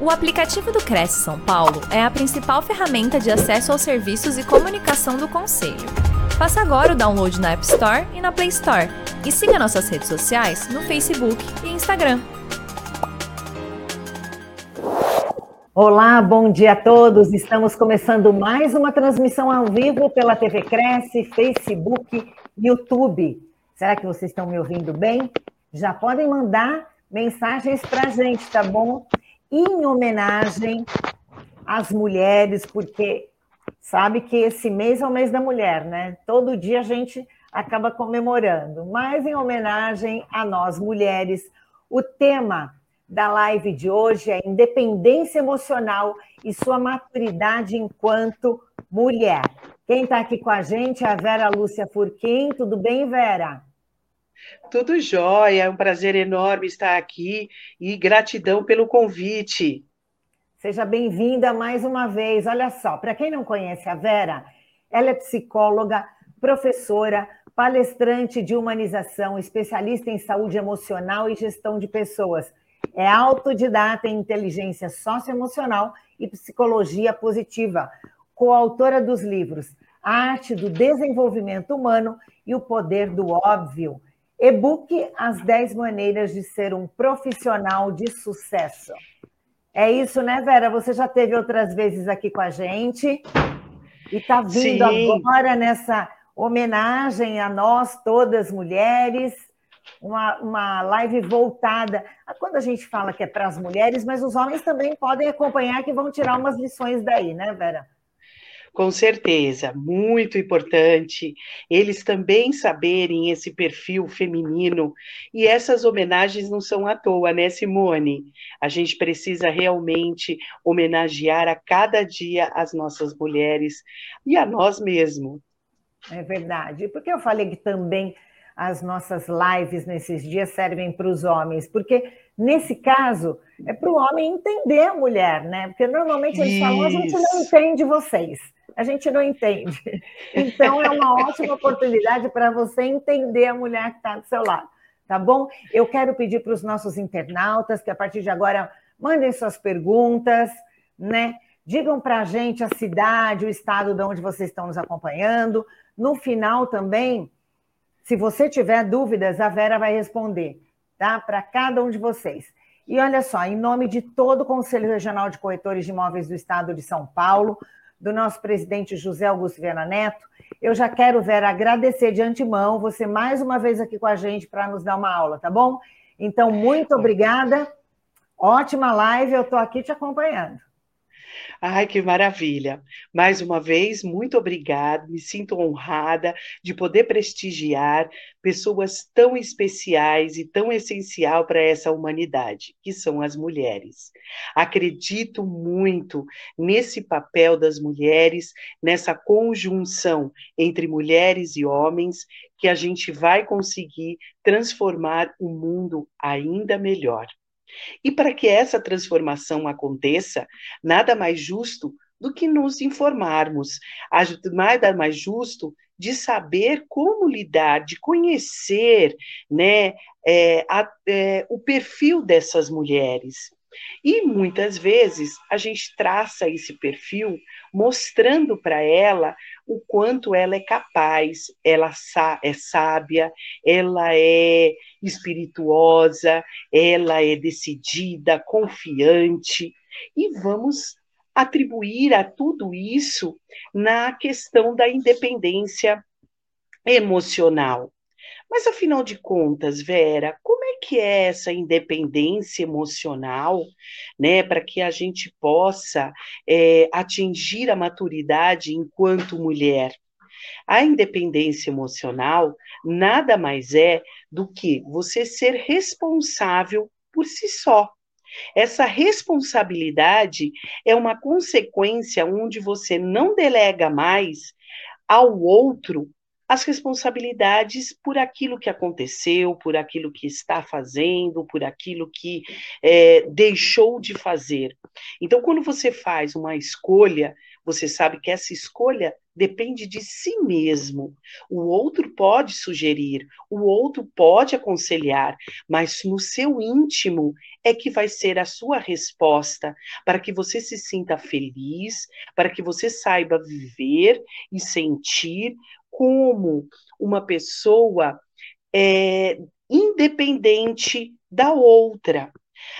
O aplicativo do Cresce São Paulo é a principal ferramenta de acesso aos serviços e comunicação do Conselho. Faça agora o download na App Store e na Play Store. E siga nossas redes sociais no Facebook e Instagram. Olá, bom dia a todos. Estamos começando mais uma transmissão ao vivo pela TV Cresce, Facebook, YouTube. Será que vocês estão me ouvindo bem? Já podem mandar mensagens para a gente, tá bom? Em homenagem às mulheres, porque sabe que esse mês é o mês da mulher, né? Todo dia a gente acaba comemorando, mas em homenagem a nós mulheres, o tema da live de hoje é independência emocional e sua maturidade enquanto mulher. Quem está aqui com a gente é a Vera Lúcia Furquim. Tudo bem, Vera? Tudo jóia, é um prazer enorme estar aqui e gratidão pelo convite. Seja bem-vinda mais uma vez. Olha só, para quem não conhece a Vera, ela é psicóloga, professora, palestrante de humanização, especialista em saúde emocional e gestão de pessoas. É autodidata em inteligência socioemocional e psicologia positiva, coautora dos livros A Arte do Desenvolvimento Humano e O Poder do Óbvio E-book As 10 Maneiras de Ser um Profissional de Sucesso. É isso, né, Vera? Você já teve outras vezes aqui com a gente e está vindo Sim. agora nessa homenagem a nós, todas mulheres, uma, uma live voltada a quando a gente fala que é para as mulheres, mas os homens também podem acompanhar que vão tirar umas lições daí, né, Vera? Com certeza, muito importante eles também saberem esse perfil feminino. E essas homenagens não são à toa, né, Simone? A gente precisa realmente homenagear a cada dia as nossas mulheres e a nós mesmos. É verdade. Porque eu falei que também as nossas lives nesses dias servem para os homens, porque nesse caso é para o homem entender a mulher, né? Porque normalmente eles Isso. falam, a gente não entende vocês a gente não entende. Então, é uma ótima oportunidade para você entender a mulher que está do seu lado, tá bom? Eu quero pedir para os nossos internautas que a partir de agora mandem suas perguntas, né? Digam para a gente a cidade, o estado de onde vocês estão nos acompanhando. No final também, se você tiver dúvidas, a Vera vai responder, tá? Para cada um de vocês. E olha só, em nome de todo o Conselho Regional de Corretores de Imóveis do Estado de São Paulo, do nosso presidente José Augusto Viana Neto. Eu já quero, Vera, agradecer de antemão você mais uma vez aqui com a gente para nos dar uma aula, tá bom? Então, muito obrigada. Ótima live, eu estou aqui te acompanhando. Ai, que maravilha! Mais uma vez, muito obrigada. Me sinto honrada de poder prestigiar pessoas tão especiais e tão essencial para essa humanidade, que são as mulheres. Acredito muito nesse papel das mulheres, nessa conjunção entre mulheres e homens, que a gente vai conseguir transformar o mundo ainda melhor. E para que essa transformação aconteça, nada mais justo do que nos informarmos, nada mais justo de saber como lidar, de conhecer né, é, a, é, o perfil dessas mulheres. E muitas vezes a gente traça esse perfil mostrando para ela o quanto ela é capaz, ela é sábia, ela é espirituosa, ela é decidida, confiante, e vamos atribuir a tudo isso na questão da independência emocional. Mas afinal de contas, Vera, como que é essa independência emocional, né, para que a gente possa é, atingir a maturidade enquanto mulher? A independência emocional nada mais é do que você ser responsável por si só. Essa responsabilidade é uma consequência onde você não delega mais ao outro as responsabilidades por aquilo que aconteceu, por aquilo que está fazendo, por aquilo que é, deixou de fazer. Então, quando você faz uma escolha, você sabe que essa escolha depende de si mesmo. O outro pode sugerir, o outro pode aconselhar, mas no seu íntimo é que vai ser a sua resposta para que você se sinta feliz, para que você saiba viver e sentir como uma pessoa é, independente da outra.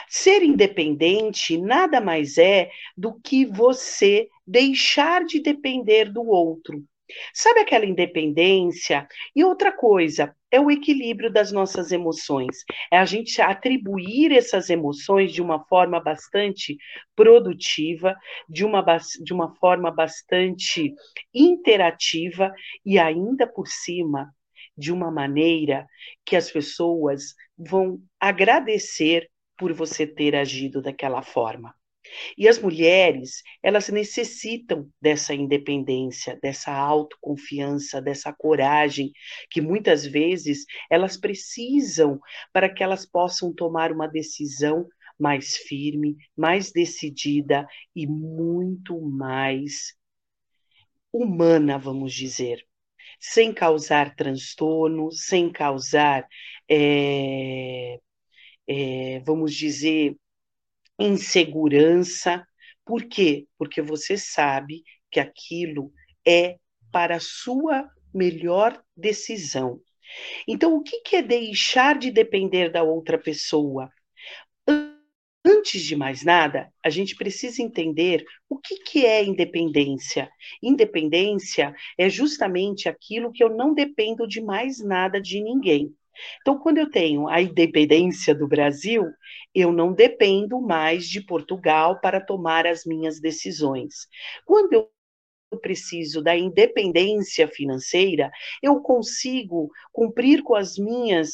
Ser independente nada mais é do que você deixar de depender do outro. Sabe aquela independência? E outra coisa, é o equilíbrio das nossas emoções. É a gente atribuir essas emoções de uma forma bastante produtiva, de uma, de uma forma bastante interativa e ainda por cima de uma maneira que as pessoas vão agradecer por você ter agido daquela forma. E as mulheres, elas necessitam dessa independência, dessa autoconfiança, dessa coragem, que muitas vezes elas precisam para que elas possam tomar uma decisão mais firme, mais decidida e muito mais humana, vamos dizer, sem causar transtorno, sem causar é, é, vamos dizer, insegurança. Por quê? Porque você sabe que aquilo é para a sua melhor decisão. Então, o que é deixar de depender da outra pessoa? Antes de mais nada, a gente precisa entender o que, que é independência. Independência é justamente aquilo que eu não dependo de mais nada de ninguém. Então, quando eu tenho a independência do Brasil, eu não dependo mais de Portugal para tomar as minhas decisões. Quando eu preciso da independência financeira, eu consigo cumprir com as minhas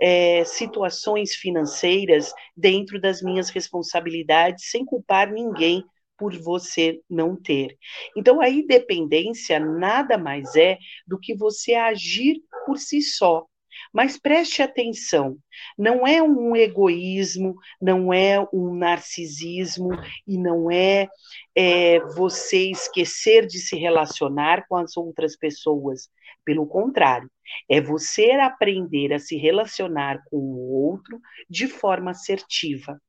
é, situações financeiras dentro das minhas responsabilidades, sem culpar ninguém por você não ter. Então, a independência nada mais é do que você agir por si só. Mas preste atenção, não é um egoísmo, não é um narcisismo e não é, é você esquecer de se relacionar com as outras pessoas. Pelo contrário, é você aprender a se relacionar com o outro de forma assertiva.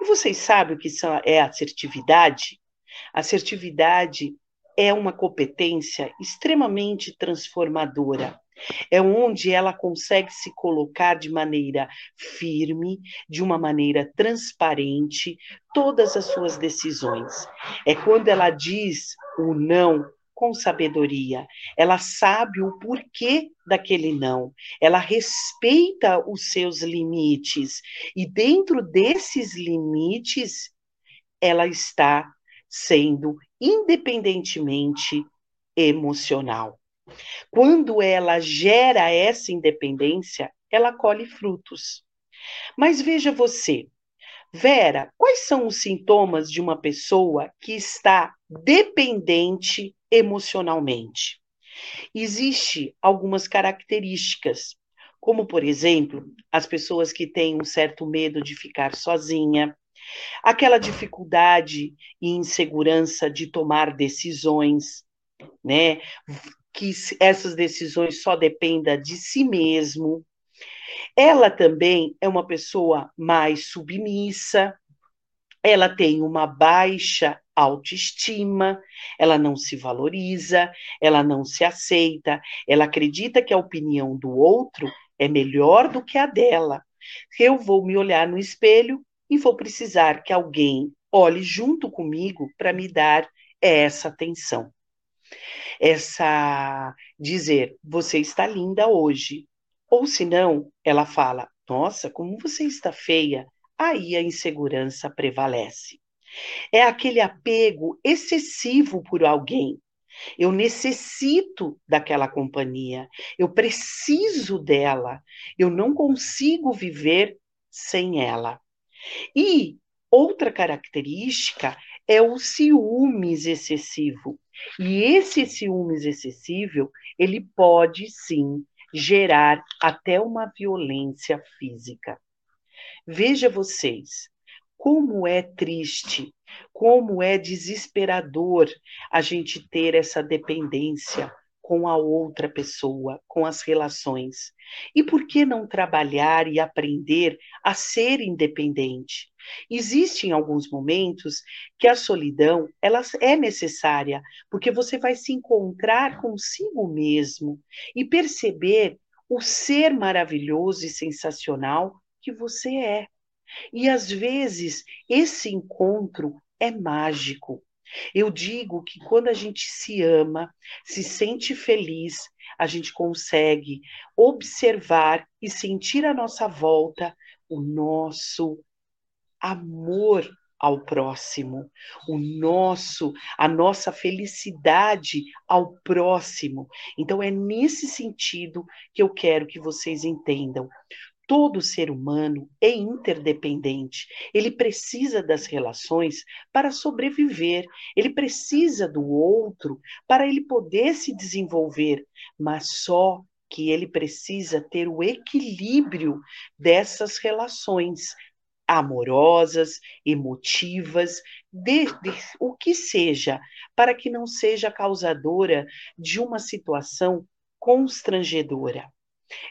E vocês sabem o que é assertividade? Assertividade é uma competência extremamente transformadora. É onde ela consegue se colocar de maneira firme, de uma maneira transparente, todas as suas decisões. É quando ela diz o não com sabedoria. Ela sabe o porquê daquele não. Ela respeita os seus limites. E dentro desses limites, ela está sendo independentemente emocional. Quando ela gera essa independência, ela colhe frutos. Mas veja você, Vera, quais são os sintomas de uma pessoa que está dependente emocionalmente? Existem algumas características, como, por exemplo, as pessoas que têm um certo medo de ficar sozinha, aquela dificuldade e insegurança de tomar decisões, né? Que essas decisões só dependa de si mesmo. Ela também é uma pessoa mais submissa, ela tem uma baixa autoestima, ela não se valoriza, ela não se aceita, ela acredita que a opinião do outro é melhor do que a dela. Eu vou me olhar no espelho e vou precisar que alguém olhe junto comigo para me dar essa atenção essa dizer, você está linda hoje. Ou se não, ela fala, nossa, como você está feia. Aí a insegurança prevalece. É aquele apego excessivo por alguém. Eu necessito daquela companhia, eu preciso dela, eu não consigo viver sem ela. E outra característica é o ciúmes excessivo. E esse ciúmes excessivo, ele pode sim gerar até uma violência física. Veja vocês, como é triste como é desesperador a gente ter essa dependência com a outra pessoa, com as relações. E por que não trabalhar e aprender a ser independente? Existem alguns momentos que a solidão ela é necessária, porque você vai se encontrar consigo mesmo e perceber o ser maravilhoso e sensacional que você é. E às vezes esse encontro é mágico. Eu digo que quando a gente se ama, se sente feliz, a gente consegue observar e sentir à nossa volta o nosso amor ao próximo, o nosso, a nossa felicidade ao próximo. Então é nesse sentido que eu quero que vocês entendam. Todo ser humano é interdependente. Ele precisa das relações para sobreviver. Ele precisa do outro para ele poder se desenvolver, mas só que ele precisa ter o equilíbrio dessas relações amorosas, emotivas, de, de, o que seja, para que não seja causadora de uma situação constrangedora.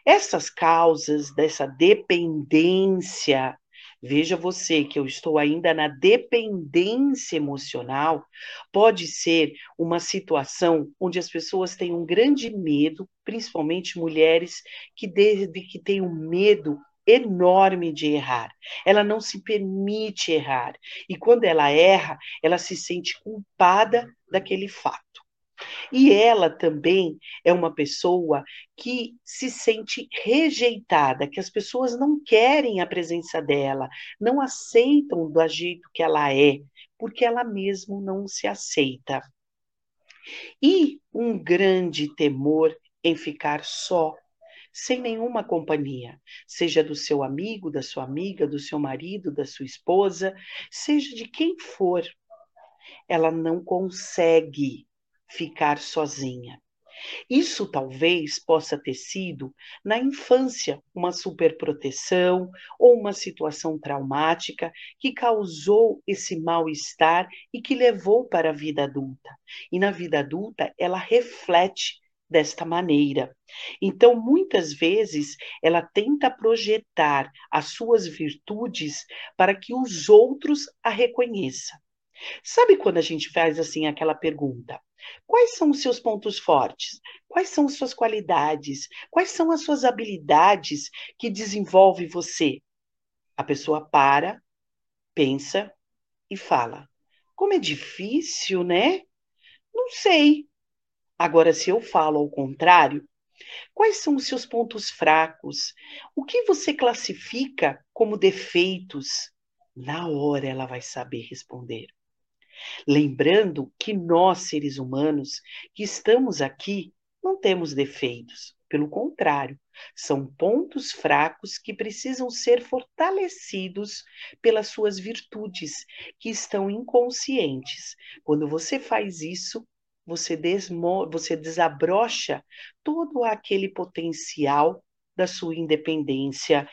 Essas causas dessa dependência, veja você que eu estou ainda na dependência emocional, pode ser uma situação onde as pessoas têm um grande medo, principalmente mulheres que desde que têm um medo enorme de errar. Ela não se permite errar. E quando ela erra, ela se sente culpada daquele fato. E ela também é uma pessoa que se sente rejeitada, que as pessoas não querem a presença dela, não aceitam do jeito que ela é, porque ela mesmo não se aceita. E um grande temor em ficar só, sem nenhuma companhia, seja do seu amigo, da sua amiga, do seu marido, da sua esposa, seja de quem for. Ela não consegue ficar sozinha. Isso talvez possa ter sido, na infância, uma superproteção ou uma situação traumática que causou esse mal-estar e que levou para a vida adulta. E na vida adulta, ela reflete desta maneira. Então, muitas vezes, ela tenta projetar as suas virtudes para que os outros a reconheçam. Sabe quando a gente faz assim aquela pergunta? Quais são os seus pontos fortes? Quais são as suas qualidades? Quais são as suas habilidades que desenvolve você? A pessoa para, pensa e fala: Como é difícil, né? Não sei. Agora, se eu falo ao contrário, quais são os seus pontos fracos? O que você classifica como defeitos? Na hora ela vai saber responder. Lembrando que nós, seres humanos, que estamos aqui, não temos defeitos. Pelo contrário, são pontos fracos que precisam ser fortalecidos pelas suas virtudes, que estão inconscientes. Quando você faz isso, você, desmo você desabrocha todo aquele potencial da sua independência,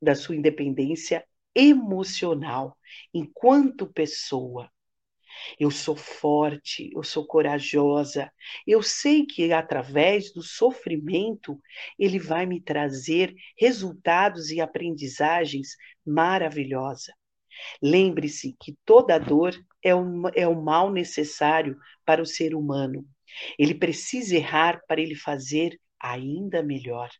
da sua independência emocional, enquanto pessoa. Eu sou forte, eu sou corajosa. Eu sei que através do sofrimento ele vai me trazer resultados e aprendizagens maravilhosas. Lembre-se que toda dor é um, é mal necessário para o ser humano. Ele precisa errar para ele fazer ainda melhor.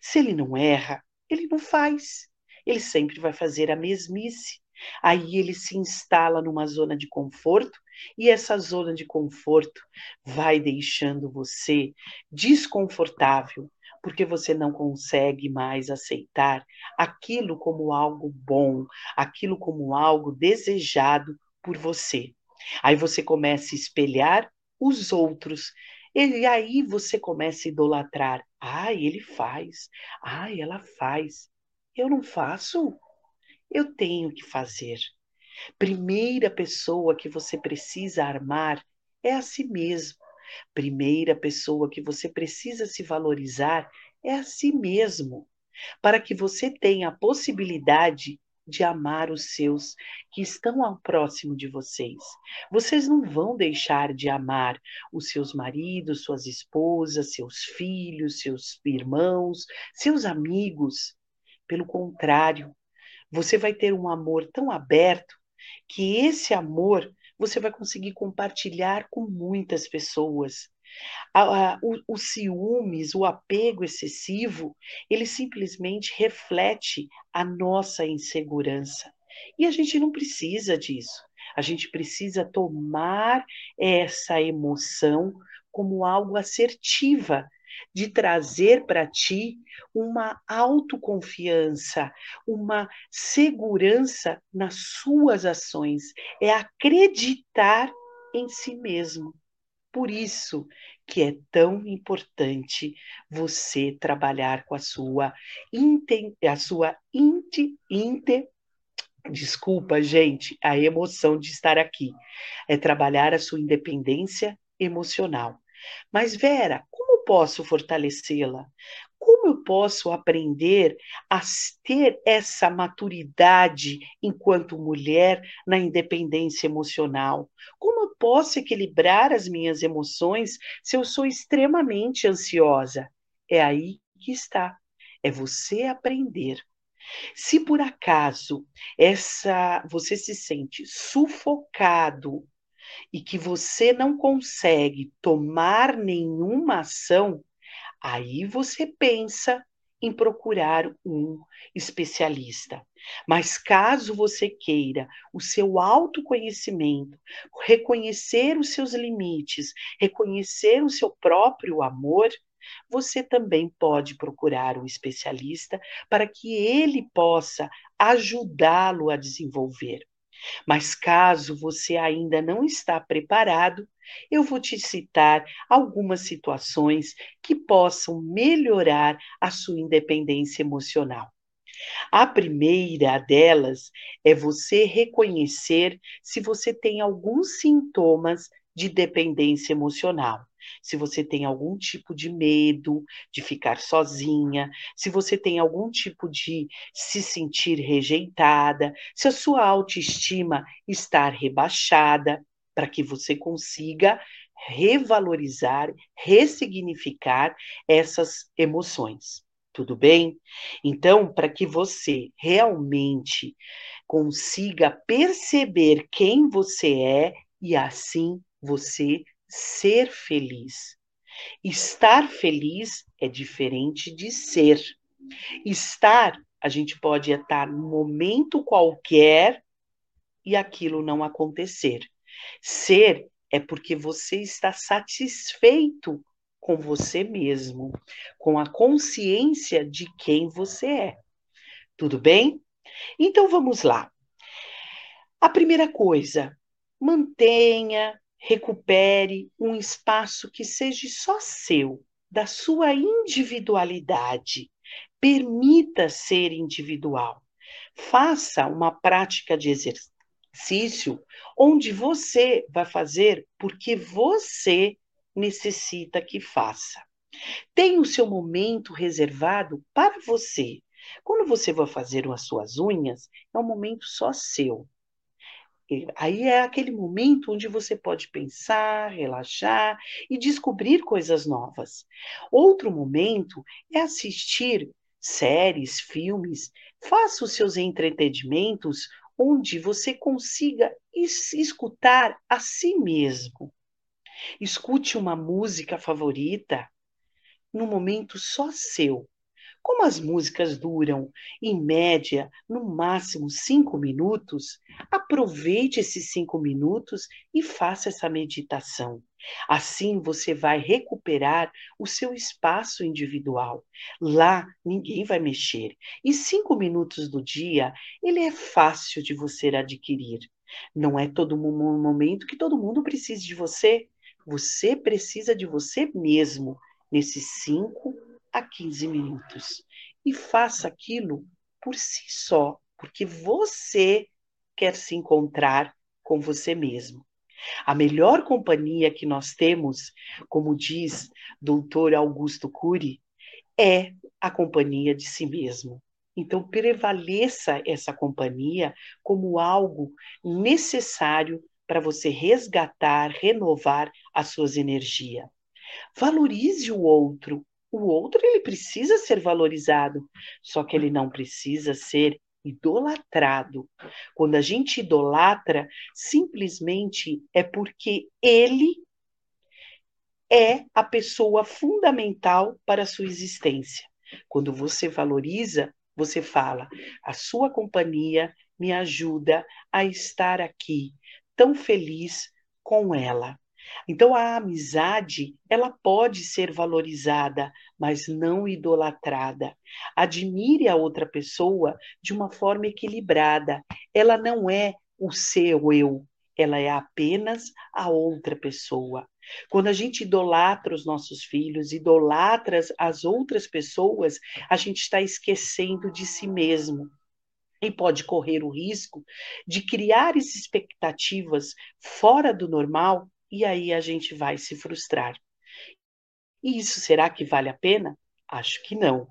Se ele não erra, ele não faz ele sempre vai fazer a mesmice. Aí ele se instala numa zona de conforto e essa zona de conforto vai deixando você desconfortável, porque você não consegue mais aceitar aquilo como algo bom, aquilo como algo desejado por você. Aí você começa a espelhar os outros. E aí você começa a idolatrar. Ai, ele faz. Ai, ela faz. Eu não faço? Eu tenho que fazer. Primeira pessoa que você precisa armar é a si mesmo. Primeira pessoa que você precisa se valorizar é a si mesmo, para que você tenha a possibilidade de amar os seus que estão ao próximo de vocês. Vocês não vão deixar de amar os seus maridos, suas esposas, seus filhos, seus irmãos, seus amigos. Pelo contrário, você vai ter um amor tão aberto que esse amor você vai conseguir compartilhar com muitas pessoas. o, o ciúmes, o apego excessivo, ele simplesmente reflete a nossa insegurança. E a gente não precisa disso. A gente precisa tomar essa emoção como algo assertiva, de trazer para ti uma autoconfiança, uma segurança nas suas ações, é acreditar em si mesmo. Por isso que é tão importante você trabalhar com a sua a sua inte, inte desculpa, gente, a emoção de estar aqui. É trabalhar a sua independência emocional. Mas Vera, posso fortalecê-la? Como eu posso aprender a ter essa maturidade enquanto mulher na independência emocional? Como eu posso equilibrar as minhas emoções se eu sou extremamente ansiosa? É aí que está. É você aprender. Se por acaso essa você se sente sufocado e que você não consegue tomar nenhuma ação, aí você pensa em procurar um especialista. Mas caso você queira o seu autoconhecimento, reconhecer os seus limites, reconhecer o seu próprio amor, você também pode procurar um especialista para que ele possa ajudá-lo a desenvolver. Mas caso você ainda não está preparado, eu vou te citar algumas situações que possam melhorar a sua independência emocional. A primeira delas é você reconhecer se você tem alguns sintomas de dependência emocional se você tem algum tipo de medo de ficar sozinha, se você tem algum tipo de se sentir rejeitada, se a sua autoestima está rebaixada, para que você consiga revalorizar, ressignificar essas emoções. Tudo bem? Então, para que você realmente consiga perceber quem você é e assim você ser feliz. Estar feliz é diferente de ser. Estar, a gente pode estar num momento qualquer e aquilo não acontecer. Ser é porque você está satisfeito com você mesmo, com a consciência de quem você é. Tudo bem? Então vamos lá. A primeira coisa, mantenha recupere um espaço que seja só seu, da sua individualidade. Permita ser individual. Faça uma prática de exercício onde você vai fazer porque você necessita que faça. Tenha o seu momento reservado para você. Quando você vai fazer as suas unhas, é um momento só seu. Aí é aquele momento onde você pode pensar, relaxar e descobrir coisas novas. Outro momento é assistir séries, filmes. Faça os seus entretenimentos onde você consiga escutar a si mesmo. Escute uma música favorita num momento só seu. Como as músicas duram, em média, no máximo cinco minutos, aproveite esses cinco minutos e faça essa meditação. Assim você vai recuperar o seu espaço individual. Lá ninguém vai mexer. E cinco minutos do dia, ele é fácil de você adquirir. Não é todo momento que todo mundo precise de você. Você precisa de você mesmo nesses cinco a 15 minutos. E faça aquilo por si só, porque você quer se encontrar com você mesmo. A melhor companhia que nós temos, como diz doutor Augusto Cury, é a companhia de si mesmo. Então, prevaleça essa companhia como algo necessário para você resgatar, renovar as suas energias. Valorize o outro. O outro ele precisa ser valorizado, só que ele não precisa ser idolatrado. Quando a gente idolatra, simplesmente é porque ele é a pessoa fundamental para a sua existência. Quando você valoriza, você fala: a sua companhia me ajuda a estar aqui, tão feliz com ela. Então a amizade, ela pode ser valorizada, mas não idolatrada. Admire a outra pessoa de uma forma equilibrada. Ela não é o seu eu, ela é apenas a outra pessoa. Quando a gente idolatra os nossos filhos, idolatra as outras pessoas, a gente está esquecendo de si mesmo e pode correr o risco de criar expectativas fora do normal e aí a gente vai se frustrar. E isso será que vale a pena? Acho que não.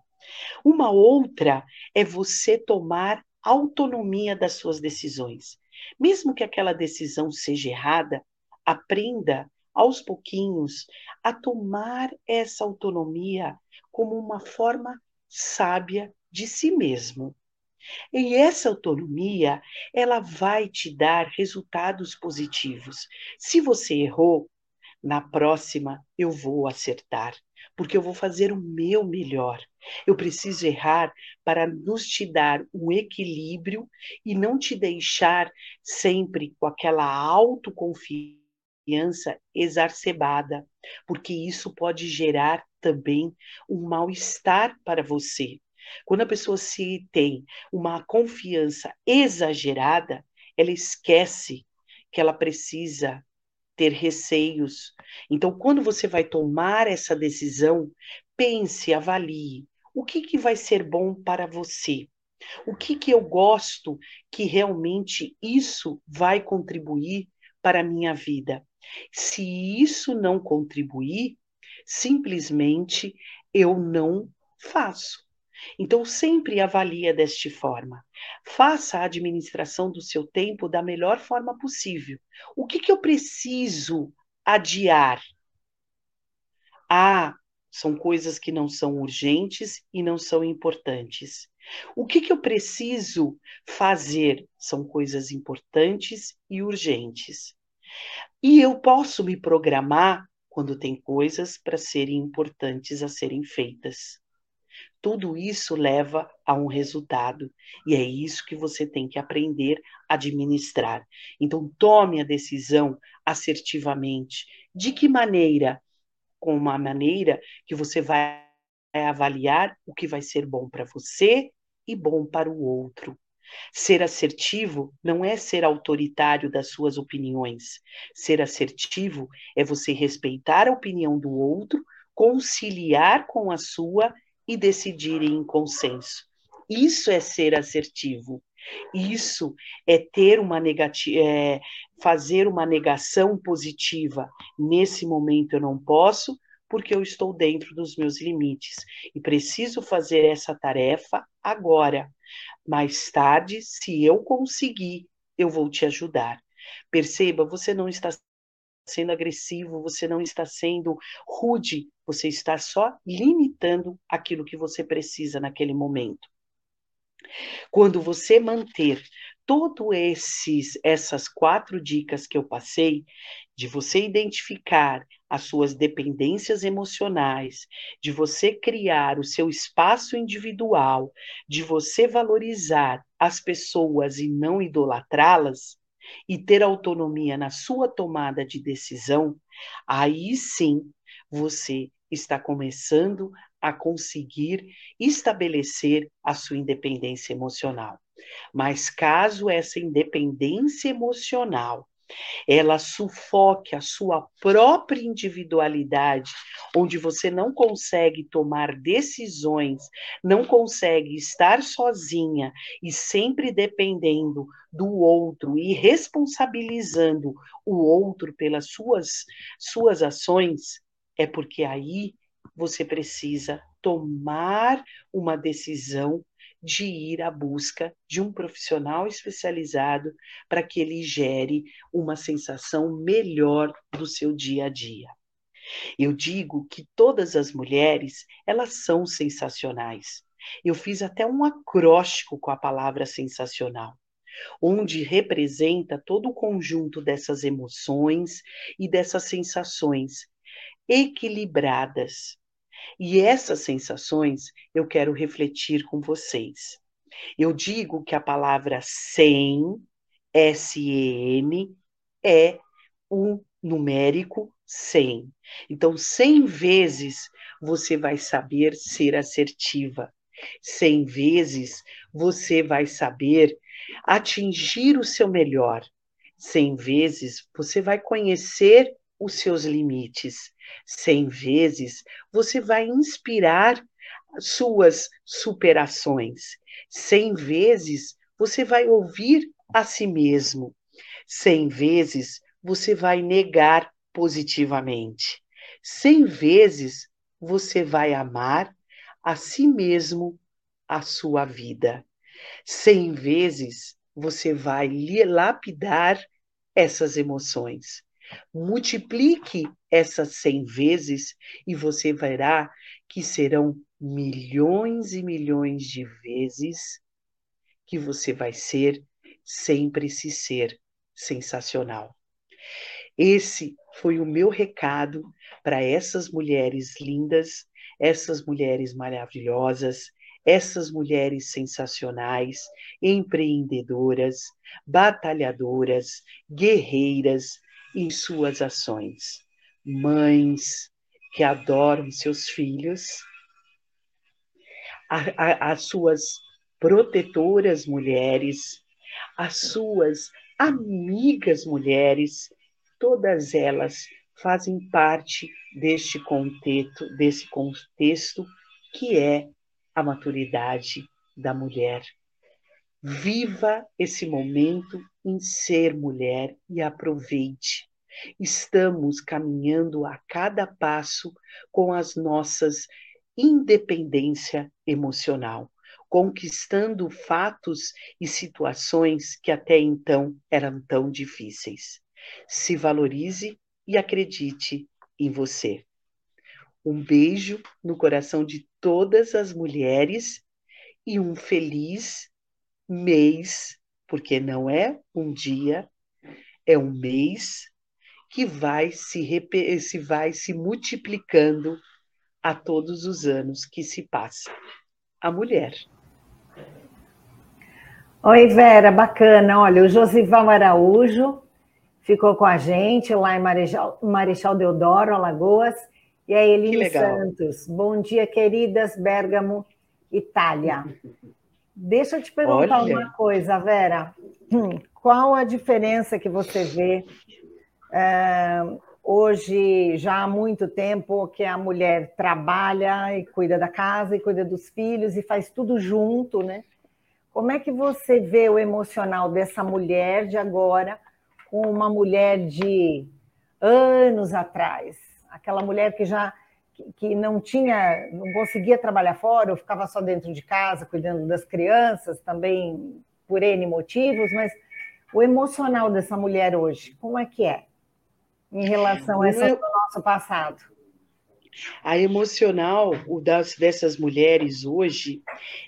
Uma outra é você tomar autonomia das suas decisões. Mesmo que aquela decisão seja errada, aprenda aos pouquinhos a tomar essa autonomia como uma forma sábia de si mesmo. E essa autonomia, ela vai te dar resultados positivos. Se você errou, na próxima eu vou acertar, porque eu vou fazer o meu melhor. Eu preciso errar para nos te dar um equilíbrio e não te deixar sempre com aquela autoconfiança exacerbada, porque isso pode gerar também um mal-estar para você. Quando a pessoa se tem uma confiança exagerada, ela esquece que ela precisa ter receios. Então, quando você vai tomar essa decisão, pense, avalie o que, que vai ser bom para você. O que, que eu gosto que realmente isso vai contribuir para a minha vida? Se isso não contribuir, simplesmente eu não faço. Então, sempre avalia deste forma. Faça a administração do seu tempo da melhor forma possível. O que, que eu preciso adiar? Ah, são coisas que não são urgentes e não são importantes. O que, que eu preciso fazer? São coisas importantes e urgentes. E eu posso me programar quando tem coisas para serem importantes a serem feitas. Tudo isso leva a um resultado e é isso que você tem que aprender a administrar. Então, tome a decisão assertivamente. De que maneira? Com uma maneira que você vai avaliar o que vai ser bom para você e bom para o outro. Ser assertivo não é ser autoritário das suas opiniões. Ser assertivo é você respeitar a opinião do outro, conciliar com a sua e decidirem em consenso. Isso é ser assertivo. Isso é ter uma negativa, é fazer uma negação positiva. Nesse momento eu não posso, porque eu estou dentro dos meus limites e preciso fazer essa tarefa agora. Mais tarde, se eu conseguir, eu vou te ajudar. Perceba, você não está sendo agressivo, você não está sendo rude, você está só limitando aquilo que você precisa naquele momento. Quando você manter todos esses essas quatro dicas que eu passei, de você identificar as suas dependências emocionais, de você criar o seu espaço individual, de você valorizar as pessoas e não idolatrá-las, e ter autonomia na sua tomada de decisão, aí sim você está começando a conseguir estabelecer a sua independência emocional. Mas caso essa independência emocional ela sufoque a sua própria individualidade, onde você não consegue tomar decisões, não consegue estar sozinha e sempre dependendo do outro e responsabilizando o outro pelas suas suas ações, é porque aí você precisa tomar uma decisão de ir à busca de um profissional especializado para que ele gere uma sensação melhor do seu dia a dia. Eu digo que todas as mulheres, elas são sensacionais. Eu fiz até um acróstico com a palavra sensacional, onde representa todo o conjunto dessas emoções e dessas sensações equilibradas. E essas sensações eu quero refletir com vocês. Eu digo que a palavra sem, S-E-N, é um numérico 100. Então, 100 vezes você vai saber ser assertiva. 100 vezes você vai saber atingir o seu melhor. 100 vezes você vai conhecer os seus limites. 100 vezes você vai inspirar suas superações. 100 vezes você vai ouvir a si mesmo. 100 vezes você vai negar positivamente. Cem vezes você vai amar a si mesmo a sua vida. Cem vezes você vai lapidar essas emoções. Multiplique essas cem vezes e você verá que serão milhões e milhões de vezes que você vai ser sempre se ser sensacional. Esse foi o meu recado para essas mulheres lindas, essas mulheres maravilhosas, essas mulheres sensacionais, empreendedoras, batalhadoras, guerreiras em suas ações, mães que adoram seus filhos, as suas protetoras mulheres, as suas amigas mulheres todas elas fazem parte deste contexto, desse contexto que é a maturidade da mulher. Viva esse momento em ser mulher e aproveite. Estamos caminhando a cada passo com as nossas independência emocional, conquistando fatos e situações que até então eram tão difíceis se valorize e acredite em você. Um beijo no coração de todas as mulheres e um feliz mês, porque não é um dia, é um mês que vai se, se vai se multiplicando a todos os anos que se passa. A mulher. Oi, Vera, bacana. Olha, o Josival Araújo ficou com a gente lá em Marechal, Marechal Deodoro, Alagoas, e a Eline Santos. Bom dia, queridas, Bergamo, Itália. Deixa eu te perguntar Olha. uma coisa, Vera. Hum, qual a diferença que você vê é, hoje, já há muito tempo, que a mulher trabalha e cuida da casa e cuida dos filhos e faz tudo junto, né? Como é que você vê o emocional dessa mulher de agora com uma mulher de anos atrás, aquela mulher que já que não tinha, não conseguia trabalhar fora, ou ficava só dentro de casa cuidando das crianças, também por N motivos, mas o emocional dessa mulher hoje, como é que é em relação a esse nosso passado? A emocional das, dessas mulheres hoje,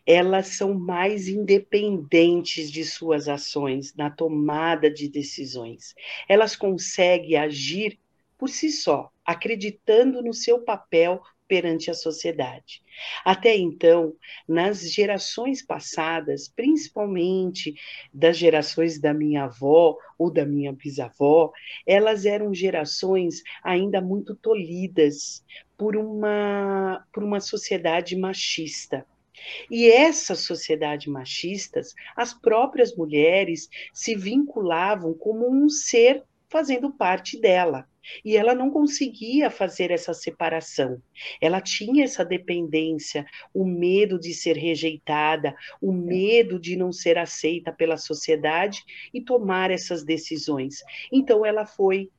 elas são mais independentes de suas ações, na tomada de decisões. Elas conseguem agir por si só, acreditando no seu papel perante a sociedade. Até então, nas gerações passadas, principalmente das gerações da minha avó ou da minha bisavó, elas eram gerações ainda muito tolhidas por uma, por uma sociedade machista. E essa sociedade machistas, as próprias mulheres se vinculavam como um ser fazendo parte dela. E ela não conseguia fazer essa separação. Ela tinha essa dependência, o medo de ser rejeitada, o medo de não ser aceita pela sociedade e tomar essas decisões. Então ela foi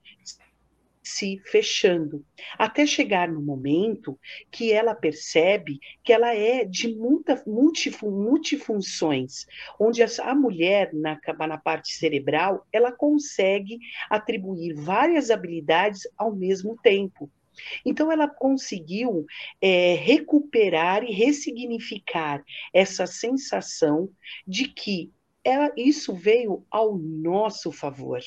se fechando, até chegar no momento que ela percebe que ela é de muita, multifunções, onde a, mulher, na, na parte cerebral, ela consegue atribuir várias habilidades ao mesmo tempo. Então, ela conseguiu é, recuperar e ressignificar essa sensação de que ela, isso veio ao nosso favor.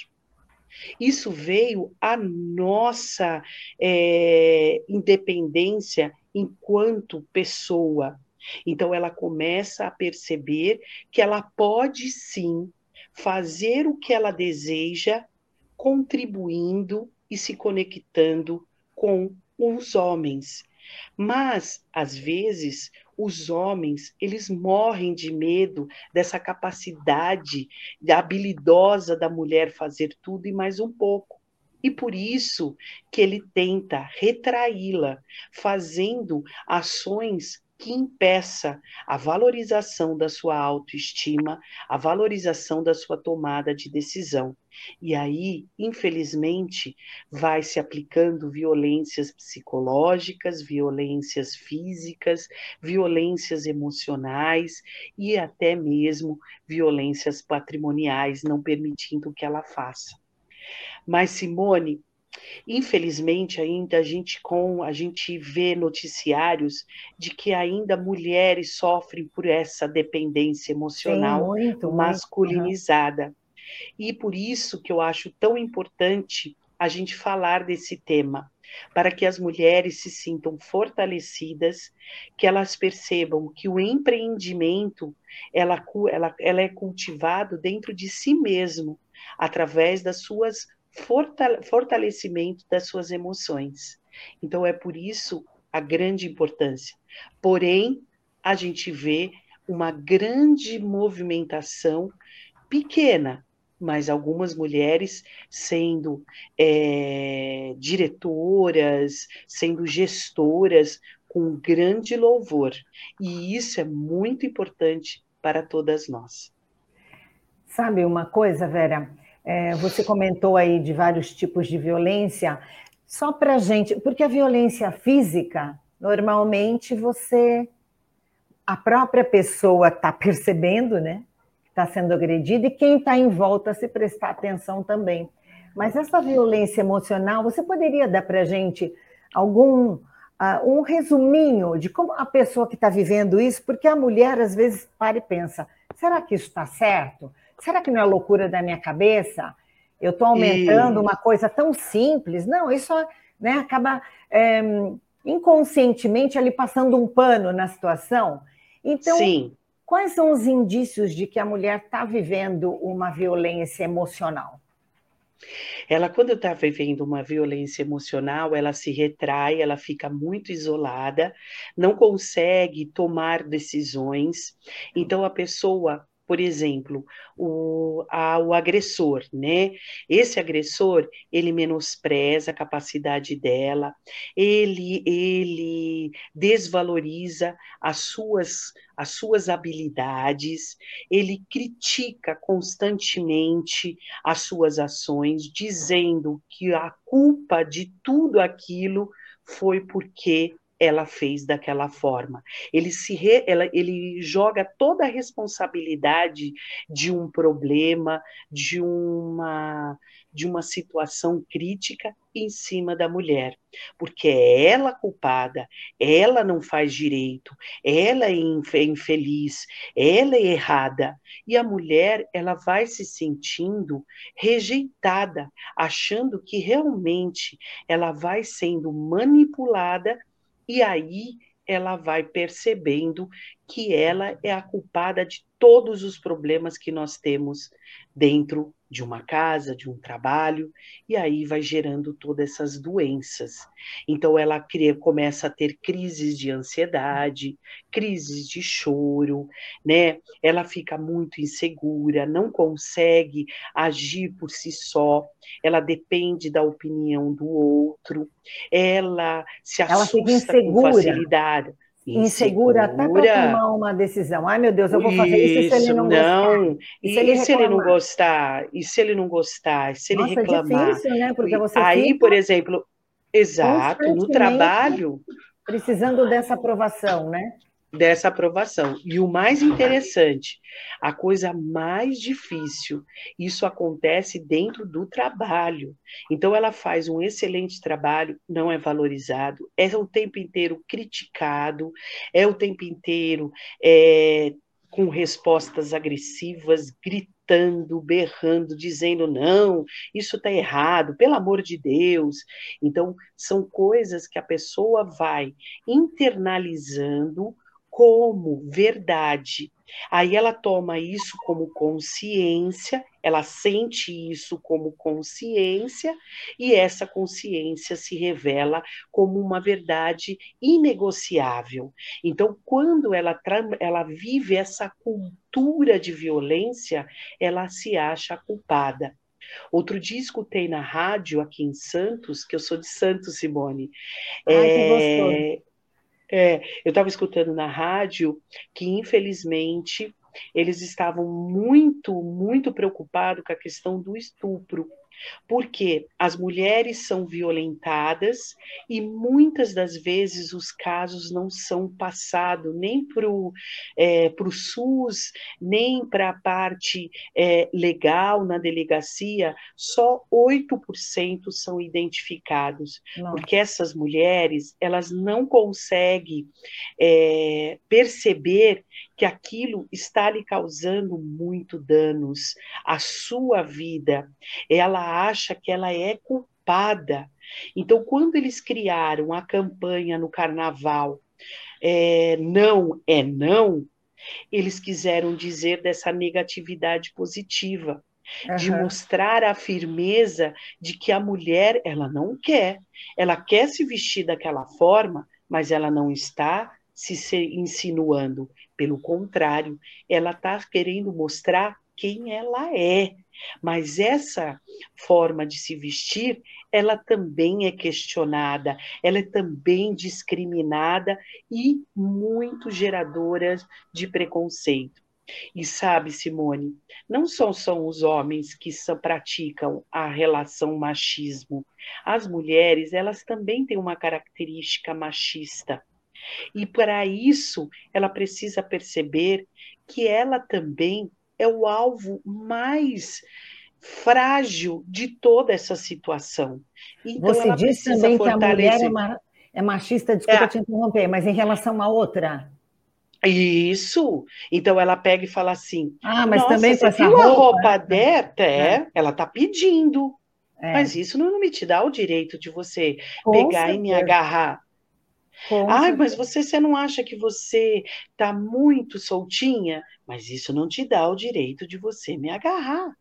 Isso veio à nossa é, independência enquanto pessoa. Então, ela começa a perceber que ela pode sim fazer o que ela deseja, contribuindo e se conectando com os homens. Mas, às vezes, os homens, eles morrem de medo dessa capacidade habilidosa da mulher fazer tudo e mais um pouco. E por isso que ele tenta retraí-la, fazendo ações que impeça a valorização da sua autoestima, a valorização da sua tomada de decisão. E aí, infelizmente, vai se aplicando violências psicológicas, violências físicas, violências emocionais e até mesmo violências patrimoniais, não permitindo que ela faça. Mas, Simone, Infelizmente, ainda a gente com a gente vê noticiários de que ainda mulheres sofrem por essa dependência emocional Sim, muito, masculinizada. Muito. E por isso que eu acho tão importante a gente falar desse tema, para que as mulheres se sintam fortalecidas, que elas percebam que o empreendimento ela, ela, ela é cultivado dentro de si mesmo, através das suas fortalecimento das suas emoções. Então, é por isso a grande importância. Porém, a gente vê uma grande movimentação pequena, mas algumas mulheres sendo é, diretoras, sendo gestoras com grande louvor. E isso é muito importante para todas nós. Sabe uma coisa, Vera? É, você comentou aí de vários tipos de violência. Só para gente, porque a violência física, normalmente você, a própria pessoa está percebendo, né? Está sendo agredida e quem está em volta se prestar atenção também. Mas essa violência emocional, você poderia dar para a gente algum uh, um resuminho de como a pessoa que está vivendo isso, porque a mulher às vezes para e pensa: será que isso está certo? será que não é loucura da minha cabeça? Eu estou aumentando e... uma coisa tão simples. Não, isso né, acaba é, inconscientemente ali passando um pano na situação. Então, Sim. Quais são os indícios de que a mulher está vivendo uma violência emocional? Ela, quando está vivendo uma violência emocional, ela se retrai, ela fica muito isolada, não consegue tomar decisões. Então, a pessoa por exemplo, o, a, o agressor, né? Esse agressor, ele menospreza a capacidade dela, ele, ele desvaloriza as suas, as suas habilidades, ele critica constantemente as suas ações, dizendo que a culpa de tudo aquilo foi porque ela fez daquela forma. Ele se re, ela, ele joga toda a responsabilidade de um problema, de uma de uma situação crítica em cima da mulher, porque é ela culpada, ela não faz direito, ela é, é infeliz, ela é errada, e a mulher ela vai se sentindo rejeitada, achando que realmente ela vai sendo manipulada e aí ela vai percebendo que ela é a culpada de todos os problemas que nós temos dentro de uma casa, de um trabalho, e aí vai gerando todas essas doenças. Então ela cria, começa a ter crises de ansiedade, crises de choro, né? Ela fica muito insegura, não consegue agir por si só, ela depende da opinião do outro, ela se assusta ela com facilidade insegura, insegura até para tomar uma decisão. Ai, meu Deus, eu vou fazer isso, isso se ele não, não. gostar. E, e se, ele, se ele, não gostar? E se ele não gostar? Se ele Nossa, reclamar? É difícil, né? Porque você Aí, por exemplo, exato, no trabalho. Precisando dessa aprovação, né? Dessa aprovação. E o mais interessante, a coisa mais difícil, isso acontece dentro do trabalho. Então, ela faz um excelente trabalho, não é valorizado, é o tempo inteiro criticado, é o tempo inteiro é, com respostas agressivas, gritando, berrando, dizendo não, isso está errado, pelo amor de Deus. Então, são coisas que a pessoa vai internalizando como verdade. Aí ela toma isso como consciência, ela sente isso como consciência, e essa consciência se revela como uma verdade inegociável. Então, quando ela, ela vive essa cultura de violência, ela se acha culpada. Outro dia escutei na rádio aqui em Santos, que eu sou de Santos, Simone. Ai, é, é, eu estava escutando na rádio que, infelizmente, eles estavam muito, muito preocupados com a questão do estupro porque as mulheres são violentadas e muitas das vezes os casos não são passados nem para o é, SUS, nem para a parte é, legal na delegacia, só 8% são identificados, não. porque essas mulheres elas não conseguem é, perceber que aquilo está lhe causando muito danos à sua vida. Ela acha que ela é culpada. Então, quando eles criaram a campanha no carnaval, é, não é não, eles quiseram dizer dessa negatividade positiva. Uhum. de mostrar a firmeza de que a mulher ela não quer, ela quer se vestir daquela forma, mas ela não está se insinuando, pelo contrário, ela está querendo mostrar quem ela é. Mas essa forma de se vestir, ela também é questionada, ela é também discriminada e muito geradora de preconceito. E sabe, Simone, não só são os homens que praticam a relação machismo, as mulheres, elas também têm uma característica machista. E para isso, ela precisa perceber que ela também é o alvo mais frágil de toda essa situação. Então, Você diz também fortalecer... que a mulher é, é machista, desculpa é. te interromper, mas em relação à outra. Isso. Então ela pega e fala assim: Ah, mas também você viu roupa, a roupa dela? É, é, ela tá pedindo. É. Mas isso não me te dá o direito de você Com pegar certeza. e me agarrar. Ai, mas você, você não acha que você está muito soltinha? Mas isso não te dá o direito de você me agarrar.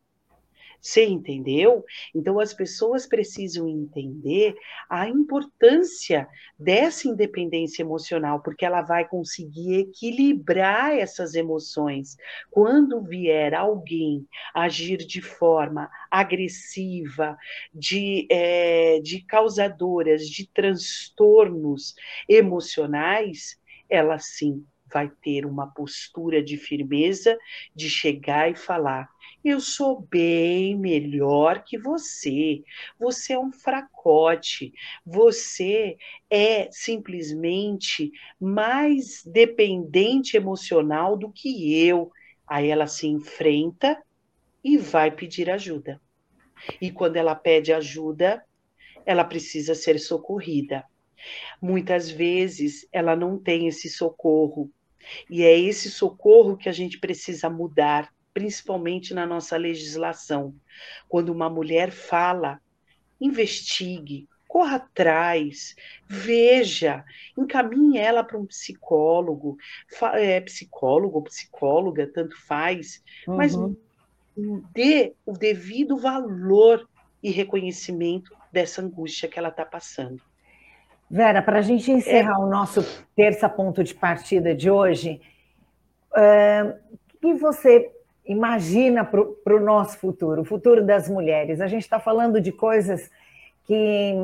Você entendeu? Então as pessoas precisam entender a importância dessa independência emocional, porque ela vai conseguir equilibrar essas emoções. Quando vier alguém agir de forma agressiva, de, é, de causadoras de transtornos emocionais, ela sim vai ter uma postura de firmeza de chegar e falar: eu sou bem melhor que você. Você é um fracote. Você é simplesmente mais dependente emocional do que eu. Aí ela se enfrenta e vai pedir ajuda. E quando ela pede ajuda, ela precisa ser socorrida. Muitas vezes ela não tem esse socorro. E é esse socorro que a gente precisa mudar principalmente na nossa legislação. Quando uma mulher fala, investigue, corra atrás, veja, encaminhe ela para um psicólogo, é, psicólogo, psicóloga, tanto faz, uhum. mas dê o devido valor e reconhecimento dessa angústia que ela está passando. Vera, para a gente encerrar é... o nosso terça ponto de partida de hoje, uh, o que você imagina para o nosso futuro, o futuro das mulheres. A gente está falando de coisas que,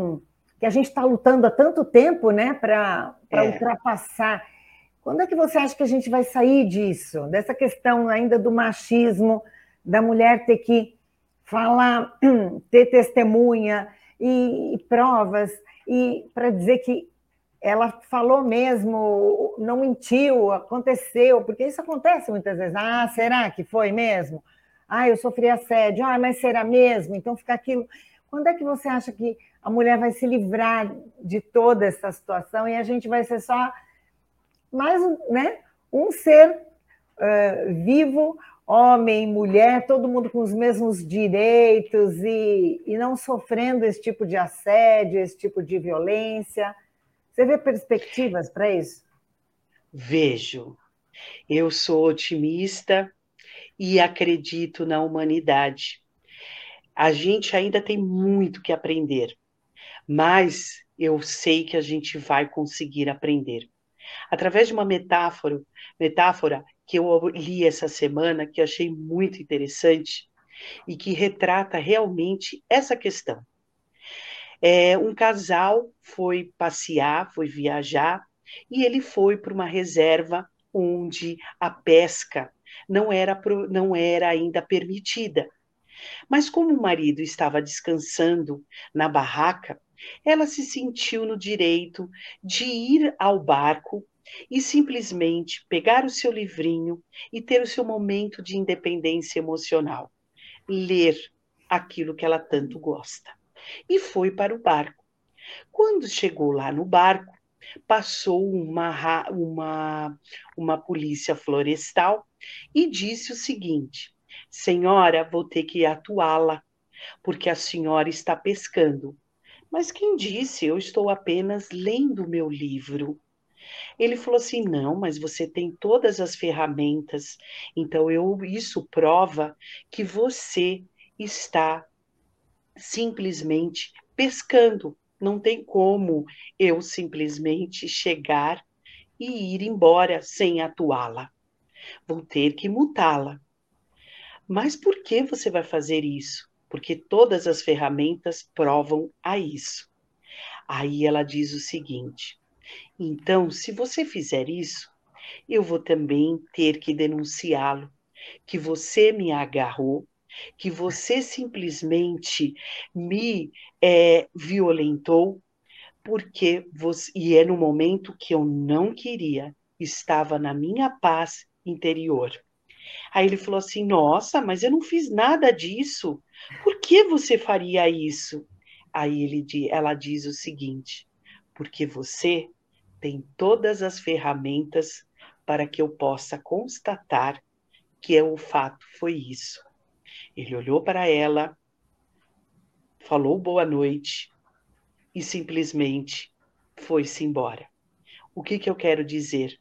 que a gente está lutando há tanto tempo né, para é. ultrapassar. Quando é que você acha que a gente vai sair disso? Dessa questão ainda do machismo, da mulher ter que falar, ter testemunha e, e provas, e para dizer que ela falou mesmo, não mentiu, aconteceu, porque isso acontece muitas vezes. Ah, será que foi mesmo? Ah, eu sofri assédio. Ah, mas será mesmo? Então fica aquilo. Quando é que você acha que a mulher vai se livrar de toda essa situação e a gente vai ser só mais né, um ser uh, vivo, homem, mulher, todo mundo com os mesmos direitos e, e não sofrendo esse tipo de assédio, esse tipo de violência? Você vê perspectivas para isso? Vejo. Eu sou otimista e acredito na humanidade. A gente ainda tem muito que aprender, mas eu sei que a gente vai conseguir aprender. Através de uma metáfora, metáfora que eu li essa semana, que achei muito interessante e que retrata realmente essa questão. É, um casal foi passear, foi viajar, e ele foi para uma reserva onde a pesca não era, não era ainda permitida. Mas como o marido estava descansando na barraca, ela se sentiu no direito de ir ao barco e simplesmente pegar o seu livrinho e ter o seu momento de independência emocional, ler aquilo que ela tanto gosta. E foi para o barco. Quando chegou lá no barco, passou uma, uma, uma polícia florestal e disse o seguinte: Senhora, vou ter que atuá-la, porque a senhora está pescando. Mas quem disse? Eu estou apenas lendo meu livro. Ele falou assim: não, mas você tem todas as ferramentas, então eu isso prova que você está simplesmente pescando. Não tem como eu simplesmente chegar e ir embora sem atuá-la. Vou ter que mutá-la. Mas por que você vai fazer isso? Porque todas as ferramentas provam a isso. Aí ela diz o seguinte: então, se você fizer isso, eu vou também ter que denunciá-lo, que você me agarrou, que você simplesmente me é, violentou, porque você, e é no momento que eu não queria, estava na minha paz interior. Aí ele falou assim: Nossa, mas eu não fiz nada disso. Por que você faria isso? Aí ele, ela diz o seguinte: Porque você tem todas as ferramentas para que eu possa constatar que é o fato foi isso. Ele olhou para ela, falou boa noite e simplesmente foi-se embora. O que, que eu quero dizer?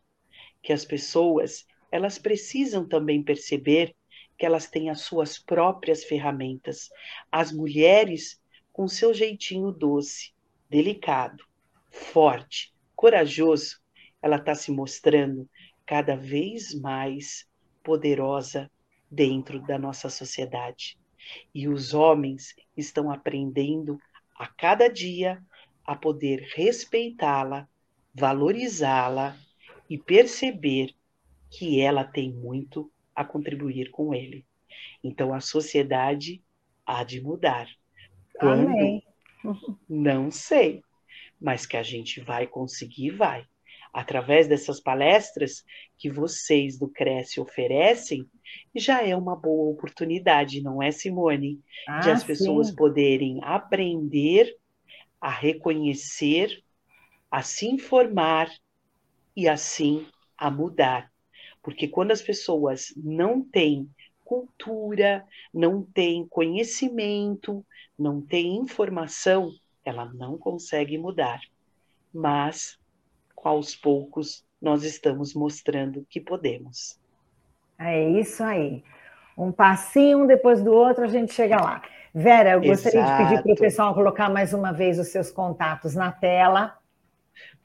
Que as pessoas, elas precisam também perceber que elas têm as suas próprias ferramentas. As mulheres, com seu jeitinho doce, delicado, forte, corajoso, ela está se mostrando cada vez mais poderosa dentro da nossa sociedade. E os homens estão aprendendo a cada dia a poder respeitá-la, valorizá-la e perceber que ela tem muito a contribuir com ele. Então a sociedade há de mudar. Quando? Amém. Não sei mas que a gente vai conseguir, vai. Através dessas palestras que vocês do Cresce oferecem, já é uma boa oportunidade, não é, Simone? Ah, de as pessoas sim. poderem aprender a reconhecer, a se informar e assim a mudar. Porque quando as pessoas não têm cultura, não têm conhecimento, não têm informação, ela não consegue mudar, mas aos poucos nós estamos mostrando que podemos. É isso aí. Um passinho depois do outro a gente chega lá. Vera, eu gostaria Exato. de pedir para o pessoal colocar mais uma vez os seus contatos na tela.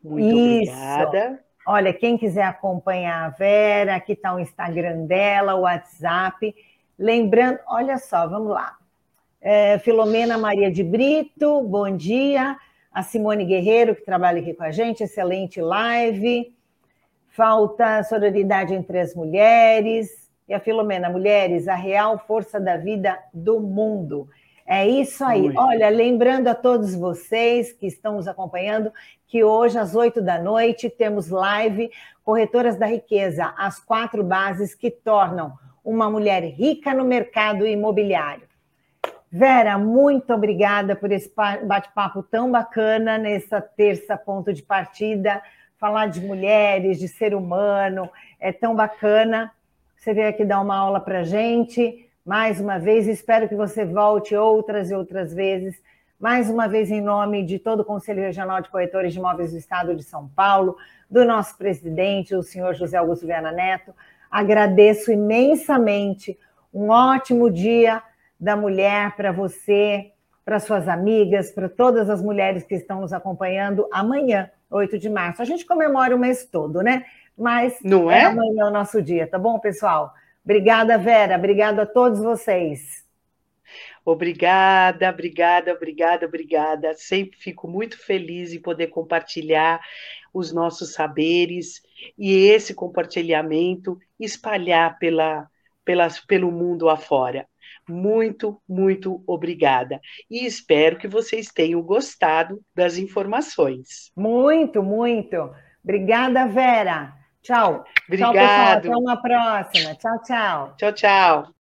Muito isso. obrigada. Olha, quem quiser acompanhar a Vera, aqui está o Instagram dela, o WhatsApp. Lembrando, olha só, vamos lá. É, Filomena Maria de Brito, bom dia. A Simone Guerreiro, que trabalha aqui com a gente, excelente live. falta sororidade entre as mulheres. E a Filomena, mulheres, a real força da vida do mundo. É isso aí. Olha, lembrando a todos vocês que estão nos acompanhando que hoje, às oito da noite, temos live Corretoras da Riqueza, as quatro bases que tornam uma mulher rica no mercado imobiliário. Vera, muito obrigada por esse bate-papo tão bacana nessa terça ponto de partida. Falar de mulheres, de ser humano, é tão bacana. Você veio aqui dar uma aula para gente mais uma vez. Espero que você volte outras e outras vezes. Mais uma vez, em nome de todo o Conselho Regional de Corretores de Imóveis do Estado de São Paulo, do nosso presidente, o senhor José Augusto Viana Neto, agradeço imensamente. Um ótimo dia da mulher para você, para suas amigas, para todas as mulheres que estão nos acompanhando amanhã, 8 de março. A gente comemora o mês todo, né? Mas Não é? é amanhã o nosso dia, tá bom, pessoal? Obrigada, Vera. Obrigada a todos vocês. Obrigada, obrigada, obrigada, obrigada. Sempre fico muito feliz em poder compartilhar os nossos saberes e esse compartilhamento espalhar pela, pela, pelo mundo afora. Muito, muito obrigada. E espero que vocês tenham gostado das informações. Muito, muito. Obrigada, Vera. Tchau. Obrigado. Tchau, pessoal. Até uma próxima. Tchau, tchau. Tchau, tchau.